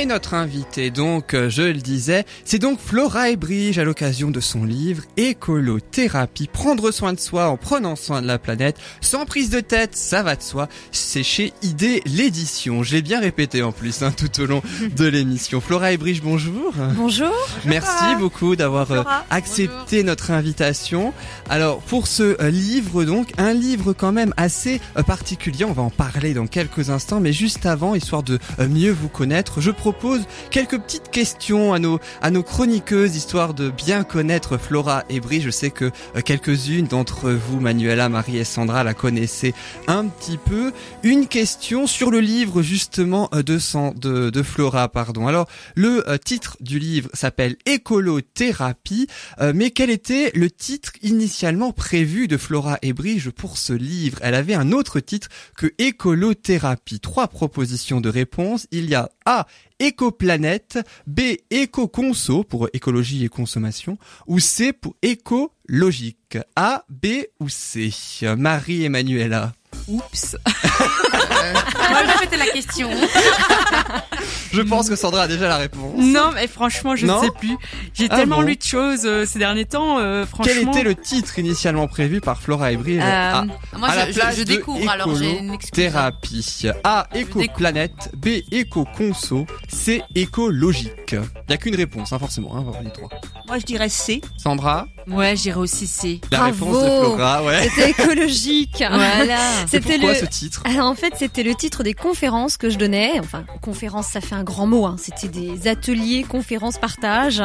Et notre invité, donc, euh, je le disais, c'est donc Flora Ebrige à l'occasion de son livre Écolothérapie. Prendre soin de soi en prenant soin de la planète, sans prise de tête, ça va de soi. C'est chez ID l'édition. Je l'ai bien répété en plus hein, tout au long de l'émission. Flora Ebrige, bonjour. Bonjour. Merci beaucoup d'avoir euh, accepté notre invitation. Alors, pour ce euh, livre, donc, un livre quand même assez particulier. On va en parler dans quelques instants, mais juste avant, histoire de mieux vous connaître, je propose quelques petites questions à nos, à nos chroniqueuses, histoire de bien connaître Flora et Brie. Je sais que euh, quelques-unes d'entre vous, Manuela, Marie et Sandra, la connaissaient un petit peu. Une question sur le livre, justement, euh, de, de, de Flora, pardon. Alors, le euh, titre du livre s'appelle Écolothérapie, mais quel était le titre initialement prévu de Flora et Brige pour ce livre? Elle avait un autre titre que Écolothérapie. Trois propositions de réponse. Il y a A, écoplanète, B éco-conso pour écologie et consommation, ou C pour écologique. A, B ou C Marie-Emmanuela. Oups. Moi, je répéter la question. je pense que Sandra a déjà la réponse. Non, mais franchement, je ne sais plus. J'ai ah tellement lu de choses euh, ces derniers temps. Euh, franchement. Quel était le titre initialement prévu par Flora et Brie euh, Moi, je, je, découvre alors. J'ai une Thérapie. A. Éco-planète. B. Éco-conso. C. Écologique. Il n'y a qu'une réponse, hein, forcément. Hein, les trois. Moi, je dirais C. Sandra. Ouais, j'irais aussi C. La réponse de Flora, ouais. C'était écologique. voilà. C'était le. ce titre Alors, En fait, c'était le titre des conférences que je donnais. Enfin, conférence, ça fait un grand mot. Hein. C'était des ateliers, conférences, partage,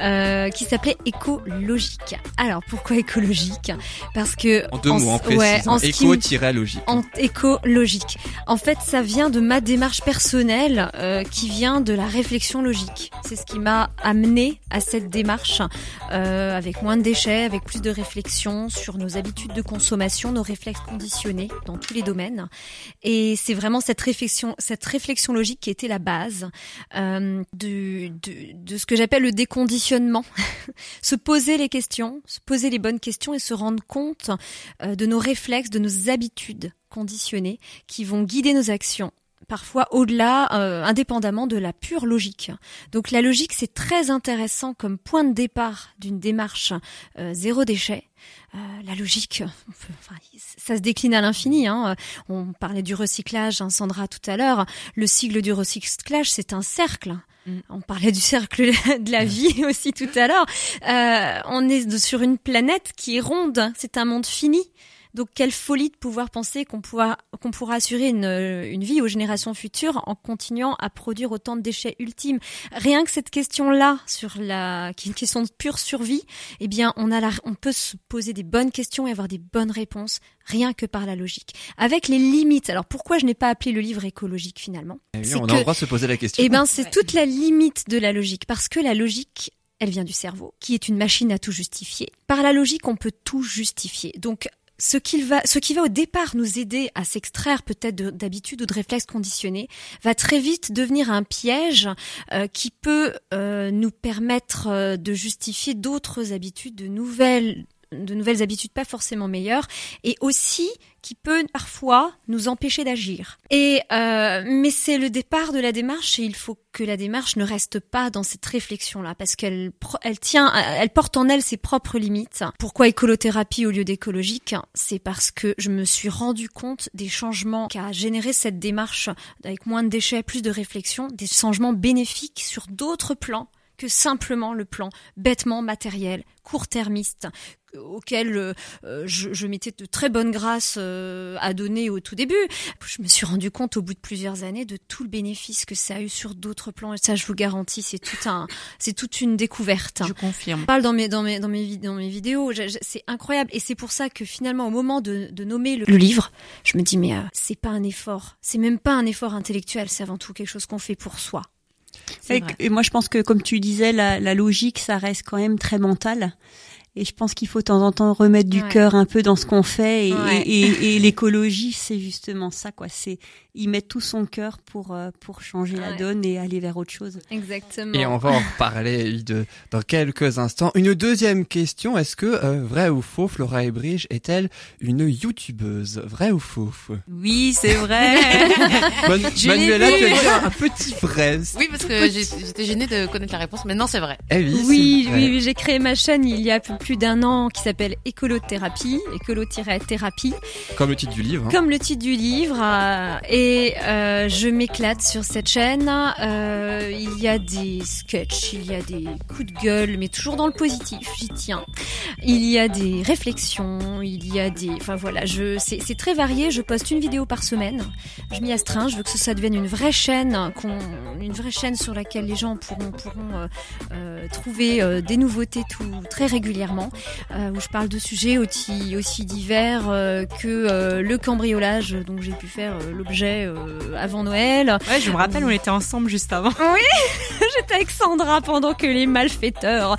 euh, qui s'appelaient écologique. Alors, pourquoi écologique Parce que en deux mots, en précis. Ouais, en éco-logique. En écologique. En fait, ça vient de ma démarche personnelle, euh, qui vient de la réflexion logique. C'est ce qui m'a amené à cette démarche, euh, avec moins de déchets, avec plus de réflexion sur nos habitudes de consommation, nos réflexes conditionnés dans tous les domaines. Et c'est vraiment cette réflexion, cette réflexion logique qui était la base euh, de, de, ce que j'appelle le déconditionnement. se poser les questions, se poser les bonnes questions et se rendre compte euh, de nos réflexes, de nos habitudes conditionnées qui vont guider nos actions parfois au-delà, euh, indépendamment de la pure logique. Donc la logique, c'est très intéressant comme point de départ d'une démarche euh, zéro déchet. Euh, la logique, ça se décline à l'infini. Hein. On parlait du recyclage, hein, Sandra tout à l'heure. Le cycle du recyclage, c'est un cercle. Mm. On parlait du cercle de la vie aussi tout à l'heure. on est sur une planète qui est ronde. C'est un monde fini. Donc quelle folie de pouvoir penser qu'on pourra, qu'on pourra assurer une, une, vie aux générations futures en continuant à produire autant de déchets ultimes. Rien que cette question-là, sur la, qui est une question de pure survie, eh bien, on a la, on peut se poser des bonnes questions et avoir des bonnes réponses rien que par la logique. Avec les limites. Alors pourquoi je n'ai pas appelé le livre écologique finalement? Eh On a le droit de se poser la question. Eh ben, c'est toute la limite de la logique parce que la logique elle vient du cerveau, qui est une machine à tout justifier. Par la logique, on peut tout justifier. Donc, ce qui va, ce qui va au départ nous aider à s'extraire peut-être d'habitudes ou de réflexes conditionnés, va très vite devenir un piège euh, qui peut euh, nous permettre euh, de justifier d'autres habitudes, de nouvelles de nouvelles habitudes pas forcément meilleures et aussi qui peut parfois nous empêcher d'agir. Et euh, mais c'est le départ de la démarche et il faut que la démarche ne reste pas dans cette réflexion là parce qu'elle elle tient elle porte en elle ses propres limites. Pourquoi écolothérapie au lieu d'écologique? C'est parce que je me suis rendu compte des changements qu'a généré cette démarche avec moins de déchets, plus de réflexion, des changements bénéfiques sur d'autres plans que simplement le plan bêtement matériel, court-termiste, auquel euh, je, je, mettais de très bonnes grâces euh, à donner au tout début. Je me suis rendu compte au bout de plusieurs années de tout le bénéfice que ça a eu sur d'autres plans. Et ça, je vous garantis, c'est tout un, c'est toute une découverte. Je confirme. Je parle dans mes dans mes dans mes, dans mes vidéos. C'est incroyable. Et c'est pour ça que finalement, au moment de, de nommer le, livre, je me dis mais euh, c'est pas un effort. C'est même pas un effort intellectuel. C'est avant tout quelque chose qu'on fait pour soi. Et, moi, je pense que, comme tu disais, la, la, logique, ça reste quand même très mental. Et je pense qu'il faut de temps en temps remettre du cœur un peu dans ce qu'on fait. Et, et, et, l'écologie, c'est justement ça, quoi. C'est y mettre tout son cœur pour euh, pour changer la donne et aller vers autre chose. Exactement. Et on va en reparler de, dans quelques instants. Une deuxième question est-ce que euh, vrai ou faux, Flora Ebridge est-elle une youtubeuse? Vrai ou faux Oui, c'est vrai. Manuela, tu as dit un petit vrai. Oui, parce que j'étais gênée de connaître la réponse. Maintenant, c'est vrai. Eh oui, oui, oui, j'ai créé ma chaîne il y a plus d'un an qui s'appelle Écolothérapie, écolo-thérapie. Comme le titre du livre. Hein. Comme le titre du livre. Euh, et euh, je m'éclate sur cette chaîne. Euh, il y a des sketchs, il y a des coups de gueule, mais toujours dans le positif. J'y tiens. Il y a des réflexions, il y a des, enfin voilà, je, c'est très varié. Je poste une vidéo par semaine. Je m'y astreins. Je veux que ça devienne une vraie chaîne, qu'on, une vraie chaîne sur laquelle les gens pourront pourront euh, euh trouver euh, des nouveautés tout très régulièrement. Euh, où je parle de sujets aussi aussi divers que le cambriolage, dont j'ai pu faire l'objet avant Noël. Ouais, je me rappelle, on était ensemble juste avant. Oui, j'étais avec Sandra pendant que les malfaiteurs,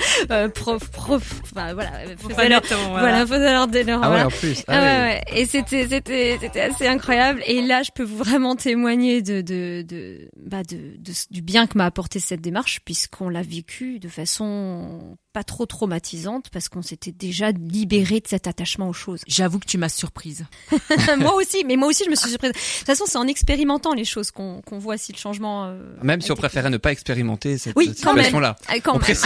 prof, prof, enfin, voilà, faisaient leur, voilà. faisaient leur délire. Ah ouais, en plus. Ah, ah ouais, ouais. Et c'était c'était c'était assez incroyable. Et là, je peux vraiment témoigner de de de, bah de, de du bien que m'a apporté cette démarche, puisqu'on l'a vécu de façon pas trop traumatisante parce qu'on s'était déjà libéré de cet attachement aux choses. J'avoue que tu m'as surprise. moi aussi, mais moi aussi je me suis surprise. De toute façon, c'est en expérimentant les choses qu'on qu'on voit si le changement. Euh, même si on préférait ne pas expérimenter cette oui, situation-là. Ah, quand même.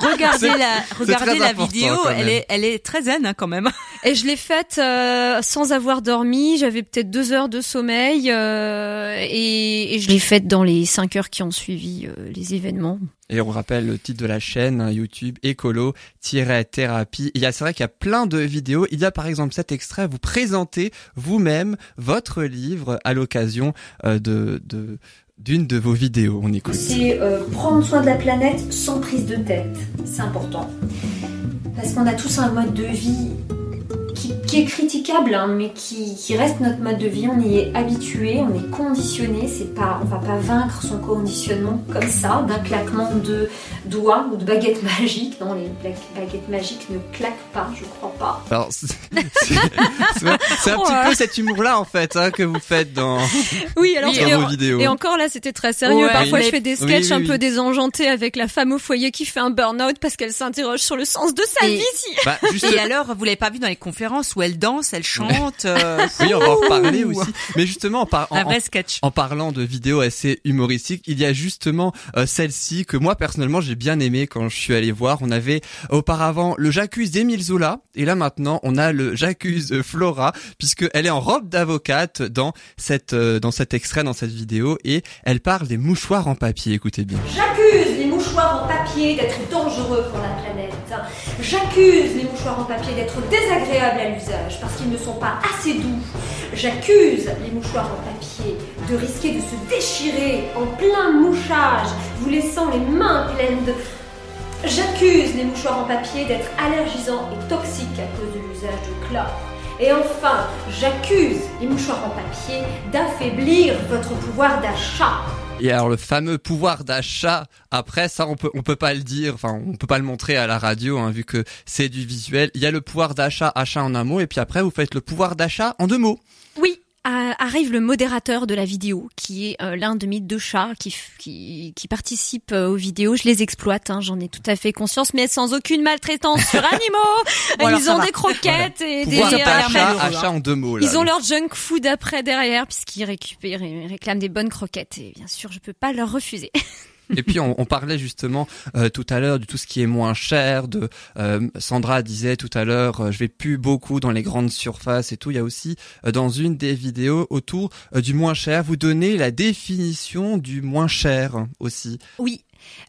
regardez la, regardez la vidéo, elle est, elle est très zen hein, quand même. Et je l'ai faite euh, sans avoir dormi. J'avais peut-être deux heures de sommeil euh, et, et, je l'ai faite dans les cinq heures qui ont suivi euh, les événements. Et on rappelle le titre de la chaîne hein, YouTube écolo-thérapie. Il y a, c'est vrai qu'il y a plein de vidéos. Il y a par exemple cet extrait, vous présentez vous-même votre livre à l'occasion euh, de, d'une de vos vidéos. On écoute. C'est euh, prendre soin de la planète sans prise de tête. C'est important. Parce qu'on a tous un mode de vie qui, est critiquable, hein, mais qui, qui, reste notre mode de vie. On y est habitué, on est conditionné. C'est pas, on va pas vaincre son conditionnement comme ça, d'un claquement de doigts ou de baguette magique. Non, les baguettes magiques ne claquent pas, je crois pas. Alors, c'est un petit peu cet humour-là en fait hein, que vous faites dans, oui, alors, vos vidéos. Et encore là, c'était très sérieux. Parfois, je fais des sketchs un peu désenjantés avec la femme au foyer qui fait un burn-out parce qu'elle s'interroge sur le sens de sa vie. Bah, et alors, vous l'avez pas vu dans les conférences où elle danse, elle chante. Euh, oui, on va en reparler aussi. Mais justement, en, un vrai sketch. en, parlant de vidéos assez humoristiques, il y a justement euh, celle-ci que moi personnellement j'ai bien aimé quand je suis allé voir. On avait auparavant le J'accuse d'Emile Zola et là maintenant on a le J'accuse Flora puisque elle est en robe d'avocate dans cette euh, dans cet extrait dans cette vidéo et elle parle des mouchoirs en papier. Écoutez bien. J'accuse mouchoirs en papier d'être dangereux pour la planète. J'accuse les mouchoirs en papier d'être désagréables à l'usage parce qu'ils ne sont pas assez doux. J'accuse les mouchoirs en papier de risquer de se déchirer en plein mouchage, vous laissant les mains pleines de... J'accuse les mouchoirs en papier d'être allergisants et toxiques à cause de l'usage de chlore. Et enfin, j'accuse les mouchoirs en papier d'affaiblir votre pouvoir d'achat. Et alors le fameux pouvoir d'achat, après ça on peut on peut pas le dire, enfin on peut pas le montrer à la radio hein, vu que c'est du visuel. Il y a le pouvoir d'achat, achat en un mot, et puis après vous faites le pouvoir d'achat en deux mots. Arrive le modérateur de la vidéo, qui est euh, l'un de mes deux chats qui, qui, qui participe euh, aux vidéos. Je les exploite, hein, j'en ai tout à fait conscience, mais sans aucune maltraitance sur animaux. ils ont des croquettes et des achat, achat en deux mots. Ils ont leur junk food après derrière, puisqu'ils récupèrent, ils réclament des bonnes croquettes. Et bien sûr, je peux pas leur refuser. Et puis on, on parlait justement euh, tout à l'heure de tout ce qui est moins cher. De euh, Sandra disait tout à l'heure, euh, je vais plus beaucoup dans les grandes surfaces et tout. Il y a aussi dans une des vidéos autour du moins cher, vous donnez la définition du moins cher aussi. Oui,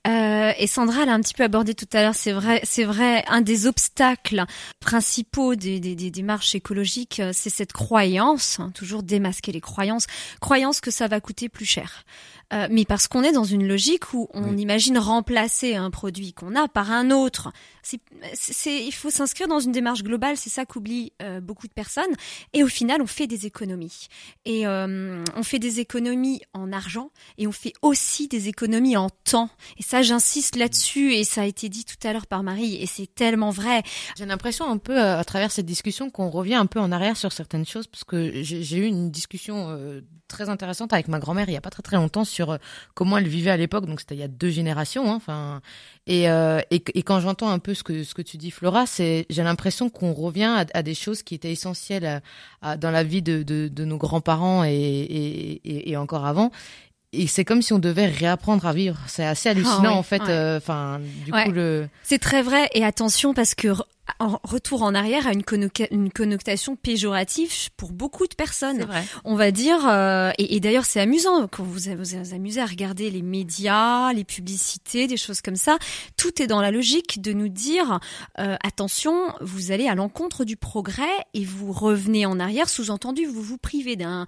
euh, et Sandra l'a un petit peu abordé tout à l'heure. C'est vrai, c'est vrai. Un des obstacles principaux des, des, des démarches écologiques, c'est cette croyance, hein, toujours démasquer les croyances, croyance que ça va coûter plus cher. Euh, mais parce qu'on est dans une logique où on imagine remplacer un produit qu'on a par un autre. C'est, il faut s'inscrire dans une démarche globale, c'est ça qu'oublient euh, beaucoup de personnes. Et au final, on fait des économies. Et euh, on fait des économies en argent et on fait aussi des économies en temps. Et ça, j'insiste là-dessus, et ça a été dit tout à l'heure par Marie, et c'est tellement vrai. J'ai l'impression un peu, à travers cette discussion, qu'on revient un peu en arrière sur certaines choses, parce que j'ai eu une discussion euh, très intéressante avec ma grand-mère il y a pas très très longtemps sur euh, comment elle vivait à l'époque, donc c'était il y a deux générations, hein, enfin, et, euh, et, et, quand j'entends un peu ce que ce que tu dis, Flora, c'est j'ai l'impression qu'on revient à, à, des choses qui étaient essentielles à, dans la vie de, de, de nos grands-parents et, et, et, encore avant, et c'est comme si on devait réapprendre à vivre. C'est assez hallucinant ah en fait. Euh, enfin, du coup le. C'est très vrai et attention parce que en retour en arrière a une, une, connotation péjorative pour beaucoup de personnes. Vrai. On va dire, euh, et, et d'ailleurs c'est amusant quand vous vous amusez à regarder les médias, les publicités, des choses comme ça. Tout est dans la logique de nous dire euh, attention, vous allez à l'encontre du progrès et vous revenez en arrière. Sous-entendu, vous vous privez d'un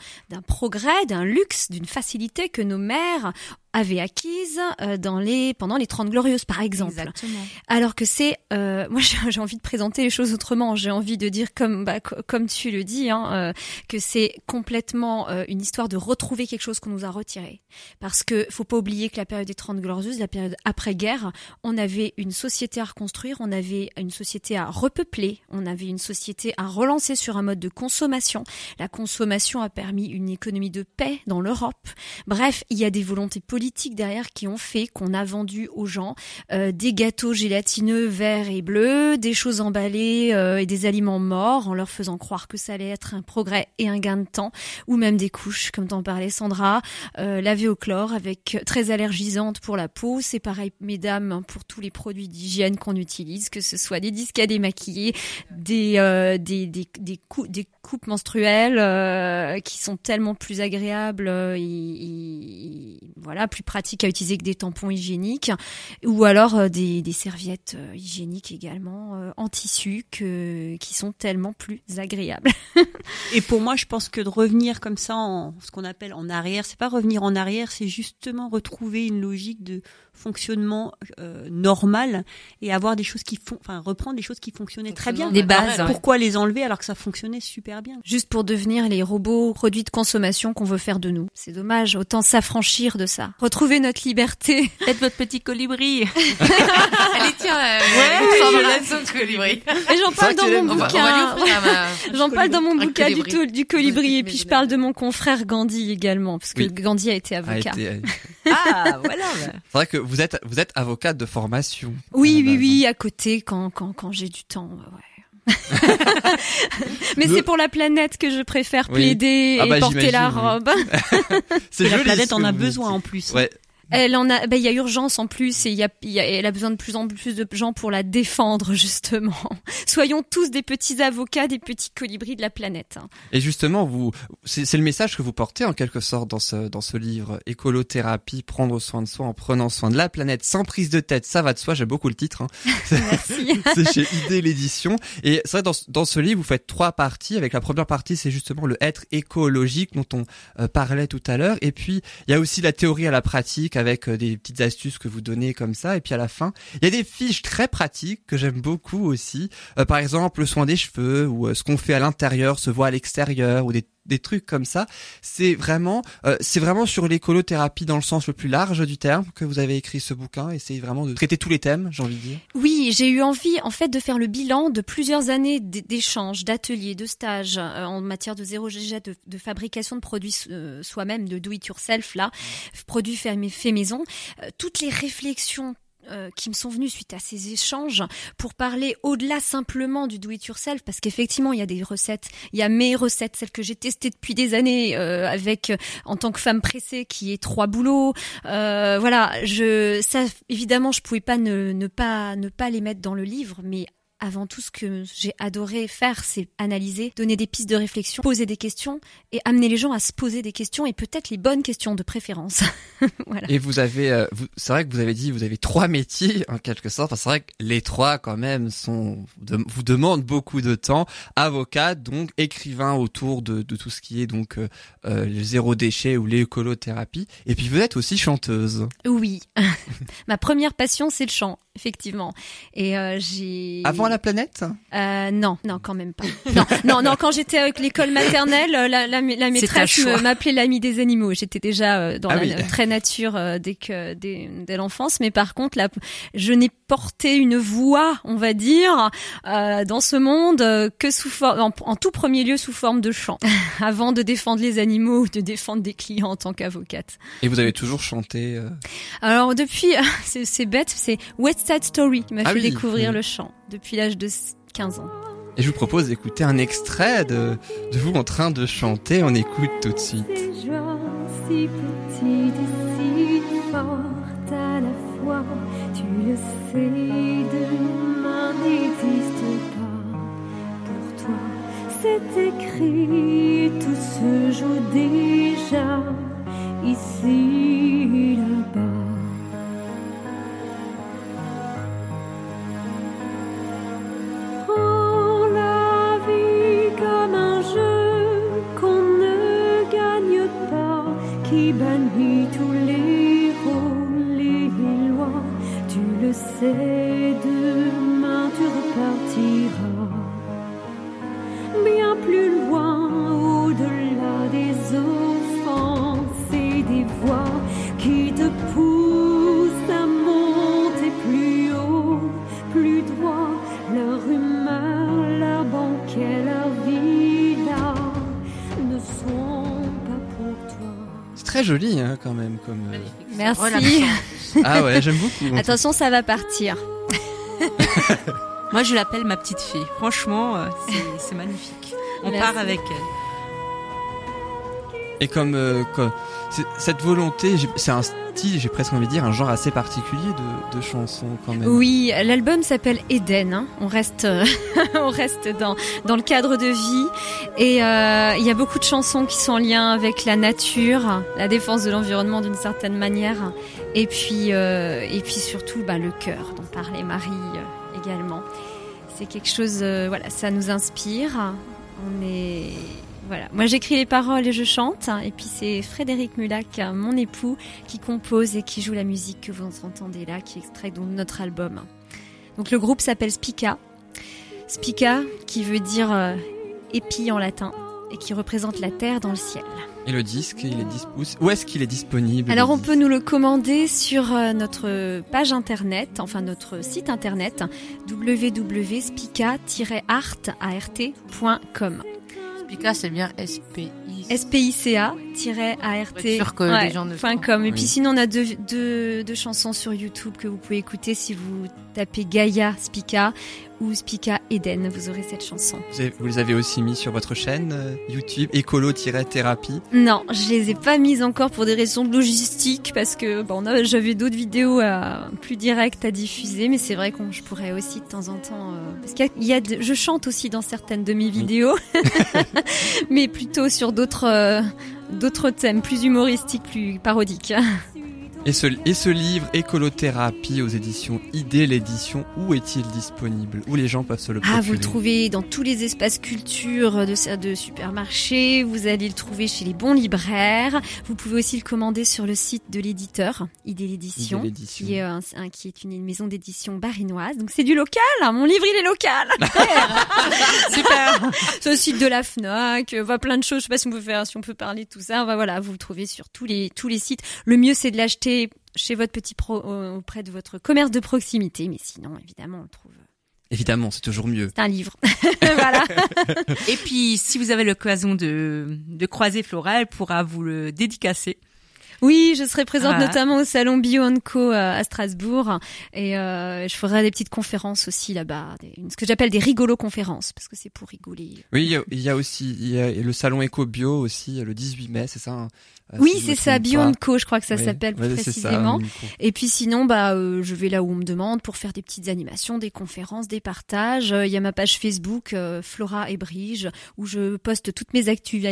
progrès, d'un luxe, d'une facilité que nos mères avait acquise euh, dans les pendant les 30 glorieuses par exemple. Exactement. Alors que c'est euh, moi j'ai envie de présenter les choses autrement, j'ai envie de dire comme bah, comme tu le dis hein, euh, que c'est complètement euh, une histoire de retrouver quelque chose qu'on nous a retiré. Parce que faut pas oublier que la période des 30 glorieuses, la période après-guerre, on avait une société à reconstruire, on avait une société à repeupler, on avait une société à relancer sur un mode de consommation. La consommation a permis une économie de paix dans l'Europe. Bref, il y a des volontés politiques politiques derrière qui ont fait qu'on a vendu aux gens euh, des gâteaux gélatineux verts et bleus, des choses emballées euh, et des aliments morts en leur faisant croire que ça allait être un progrès et un gain de temps, ou même des couches, comme t'en parlais Sandra, euh, lavées au chlore avec très allergisantes pour la peau. C'est pareil, mesdames, pour tous les produits d'hygiène qu'on utilise, que ce soit des disques à démaquiller, des, euh, des, des, des, des coupes menstruelles euh, qui sont tellement plus agréables euh, et, voilà plus pratiques à utiliser que des tampons hygiéniques ou alors euh, des, serviettes hygiéniques également en tissu qui sont tellement plus agréables. et pour moi, je pense que de revenir comme ça en ce qu'on appelle en arrière, c'est pas revenir en arrière, c'est justement retrouver une logique de fonctionnement euh, normal et avoir des choses qui font, enfin reprendre des choses qui fonctionnaient très bien. Des bases. Pourquoi les enlever alors que ça fonctionnait super bien? Juste pour devenir les robots produits de consommation qu'on veut faire de nous. C'est dommage. Autant s'affranchir de ça. Retrouver notre liberté. Faites votre petit colibri. Allez tiens, euh, ouais, colibri. Et j'en parle dans mon bouquin. J'en parle dans mon bouquin du, tout, du colibri et puis je parle de mon confrère Gandhi également parce que Gandhi a été avocat. ah voilà. C'est vrai que vous êtes vous êtes avocate de formation. Oui oui oui à côté quand quand quand j'ai du temps. Ouais. Mais c'est pour la planète que je préfère plaider ah et bah, porter la robe. c'est la planète en a besoin en plus. Ouais, elle en a, ben il y a urgence en plus et il y a, y a, elle a besoin de plus en plus de gens pour la défendre justement. Soyons tous des petits avocats, des petits colibris de la planète. Hein. Et justement, vous, c'est le message que vous portez en quelque sorte dans ce dans ce livre, écolothérapie, prendre soin de soi en prenant soin de la planète, sans prise de tête. Ça va de soi. J'aime beaucoup le titre. Hein. c'est chez Idée l'édition. Et c'est vrai dans dans ce livre, vous faites trois parties. Avec la première partie, c'est justement le être écologique dont on euh, parlait tout à l'heure. Et puis il y a aussi la théorie à la pratique avec euh, des petites astuces que vous donnez comme ça. Et puis à la fin, il y a des fiches très pratiques que j'aime beaucoup aussi. Euh, par exemple, le soin des cheveux ou euh, ce qu'on fait à l'intérieur se voit à l'extérieur ou des des trucs comme ça. C'est vraiment, euh, c'est vraiment sur l'écolothérapie dans le sens le plus large du terme que vous avez écrit ce bouquin c'est vraiment de traiter tous les thèmes, j'ai envie de dire. Oui, j'ai eu envie en fait de faire le bilan de plusieurs années d'échanges, d'ateliers, de stages euh, en matière de zéro GG, de, de fabrication de produits euh, soi-même, de do it yourself là, produits fait, fait maison, toutes les réflexions euh, qui me sont venus suite à ces échanges pour parler au-delà simplement du do-it-yourself parce qu'effectivement il y a des recettes, il y a mes recettes, celles que j'ai testées depuis des années euh, avec euh, en tant que femme pressée qui est trois boulots. voilà, je ça évidemment je pouvais pas ne, ne pas ne pas les mettre dans le livre, mais avant tout, ce que j'ai adoré faire, c'est analyser, donner des pistes de réflexion, poser des questions et amener les gens à se poser des questions et peut-être les bonnes questions de préférence. voilà. Et vous avez, euh, c'est vrai que vous avez dit, vous avez trois métiers en quelque sorte. Enfin, c'est vrai que les trois quand même sont, vous demandent beaucoup de temps. Avocat, donc écrivain autour de, de tout ce qui est donc euh, euh le zéro déchet ou l'écolothérapie. Et puis vous êtes aussi chanteuse. Oui, ma première passion c'est le chant. Effectivement. Et euh, j'ai. Avant la planète? Euh, Non, non, quand même pas. non, non, non. Quand j'étais avec l'école maternelle, la, la, la maîtresse m'appelait l'ami des animaux. J'étais déjà euh, dans ah la très nature euh, dès que dès, dès l'enfance, mais par contre, là, je n'ai porté une voix, on va dire, euh, dans ce monde que sous forme, en, en, tout premier lieu sous forme de chant, avant de défendre les animaux ou de défendre des clients en tant qu'avocate. Et vous avez toujours chanté Alors depuis, c'est bête, c'est West Side Story qui m'a ah fait découvrir le chant depuis l'âge de 15 ans. Et je vous propose d'écouter un extrait de, de, vous en train de chanter. On écoute tout de suite. Si petite si forte à la fois, tu le sais, demain n'existe pas. Pour toi, c'est écrit, tout se joue déjà, ici, là-bas. Très joli hein, quand même comme. Euh, Merci. ah ouais, j'aime beaucoup. Attention, ça va partir. Moi, je l'appelle ma petite fille. Franchement, euh, c'est magnifique. On part avec elle. Et comme, euh, cette volonté, c'est un j'ai presque envie de dire, un genre assez particulier de, chansons quand même. Oui, l'album s'appelle Eden. Hein. On reste, on reste dans dans le cadre de vie et euh, il y a beaucoup de chansons qui sont en lien avec la nature, la défense de l'environnement d'une certaine manière, et puis euh, et puis surtout bah, le cœur dont parlait Marie euh, également. C'est quelque chose, voilà, ça nous inspire. On est voilà. Moi, j'écris les paroles et je chante. Et puis, c'est Frédéric Mulac, mon époux, qui compose et qui joue la musique que vous entendez là, qui extrait de notre album. Donc, le groupe s'appelle Spica. Spica, qui veut dire euh, épi en latin et qui représente la terre dans le ciel. Et le disque, il est où est-ce qu'il est disponible Alors on peut nous le commander sur euh, notre page internet, enfin notre site internet www.spica-art.com. Spica, c'est bien SPI. SPICA-ART.com. Et puis sinon, on a deux, deux, deux, chansons sur YouTube que vous pouvez écouter si vous tapez Gaia Spica ou Spica Eden. Vous aurez cette chanson. Vous, les avez aussi mis sur votre chaîne euh, YouTube, écolo-thérapie Non, je les ai pas mises encore pour des raisons de logistique parce que bon, j'avais d'autres vidéos à, plus directes à diffuser. Mais c'est vrai que je pourrais aussi de temps en temps. Euh, parce qu'il y a, je chante aussi dans certaines de mes vidéos, mais plutôt sur d'autres. Euh, d'autres thèmes plus humoristiques, plus parodiques. Et ce, et ce livre, Écolothérapie aux éditions Idée l'édition, où est-il disponible? Où les gens peuvent se le procurer Ah, vous le trouvez dans tous les espaces culture de, de supermarchés, vous allez le trouver chez les bons libraires, vous pouvez aussi le commander sur le site de l'éditeur, Idée l'édition, qui, est, un, qui est une maison d'édition barinoise. Donc c'est du local, hein. mon livre il est local. Super. Sur le site de la FNAC, va plein de choses, je sais pas si on peut faire, si on peut parler de tout ça, voilà, vous le trouvez sur tous les, tous les sites. Le mieux c'est de l'acheter chez votre petit pro auprès de votre commerce de proximité, mais sinon, évidemment, on le trouve. Évidemment, c'est toujours mieux. C'est un livre. voilà. Et puis, si vous avez l'occasion de, de croiser Flora, elle pourra vous le dédicacer. Oui, je serai présente notamment au salon Bio Co euh, à Strasbourg et euh, je ferai des petites conférences aussi là-bas, ce que j'appelle des rigolo conférences parce que c'est pour rigoler. Oui, il y, a, aussi il y a le salon Eco Bio aussi le 18 mai, c'est ça hein euh, oui, c'est ça, Beyond Co, je crois que ça s'appelle plus précisément. et puis sinon, bah, euh, je vais là où on me demande pour faire des petites animations, des conférences, des partages. Il y a ma page Facebook euh, Flora et Brige où je poste toutes mes actus,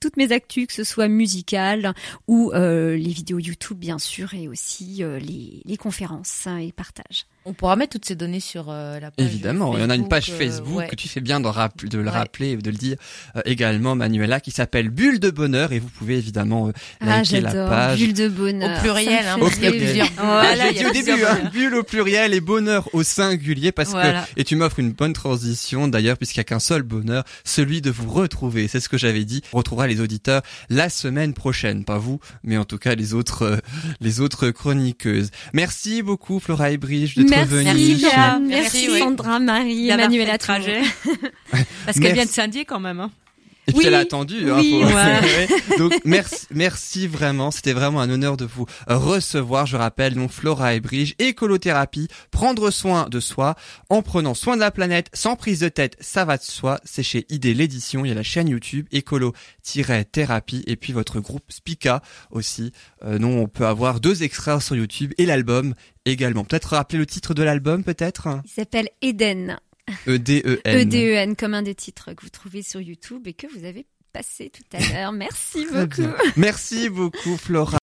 toutes mes actus, que ce soit musicales ou les vidéos YouTube bien sûr, et aussi les, les conférences et partages. On pourra mettre toutes ces données sur euh, la page. Évidemment, il y en a une page euh, Facebook ouais. que tu fais bien de, rapp- de le Ouais. rappeler et de le dire euh, également, Manuela, qui s'appelle Bulle de Bonheur et vous pouvez évidemment euh, Ah, liker la j'adore. page. Bulle de bonheur. Au pluriel, hein, me parce fait qu'il y a rêver. plusieurs. Voilà, J'ai il dit au début, hein, bulle au pluriel et bonheur au singulier parce Voilà. que, et tu m'offres une bonne transition d'ailleurs puisqu'il n'y a qu'un seul bonheur, celui de vous retrouver. C'est ce que j'avais dit. On retrouvera les auditeurs la semaine prochaine. Pas vous, mais en tout cas les autres, euh, les autres chroniqueuses. Merci beaucoup Flora et Merci, venue. Merci. Sandra, Marie, D'avoir Emmanuel fait le à trajet. Parce qu'elle vient de. Saint-Dié quand même. Hein. Et puis Oui. elle a attendu. Hein, Oui, ouais. Donc merci, merci vraiment. C'était vraiment un honneur de vous euh, recevoir. Je rappelle donc Flora et Brige, écolothérapie, prendre soin de soi en prenant soin de la planète sans prise de tête, ça va de soi. C'est chez ID l'édition. Il y a la chaîne YouTube écolo-thérapie et puis votre groupe Spica aussi. Euh, dont on peut avoir deux extraits sur YouTube et l'album également. Peut-être rappeler le titre de l'album peut-être? Il s'appelle Eden. E D E N. E-D-E-N, comme un des titres que vous trouvez sur YouTube et que vous avez passé tout à l'heure. Merci beaucoup. Merci beaucoup Flora.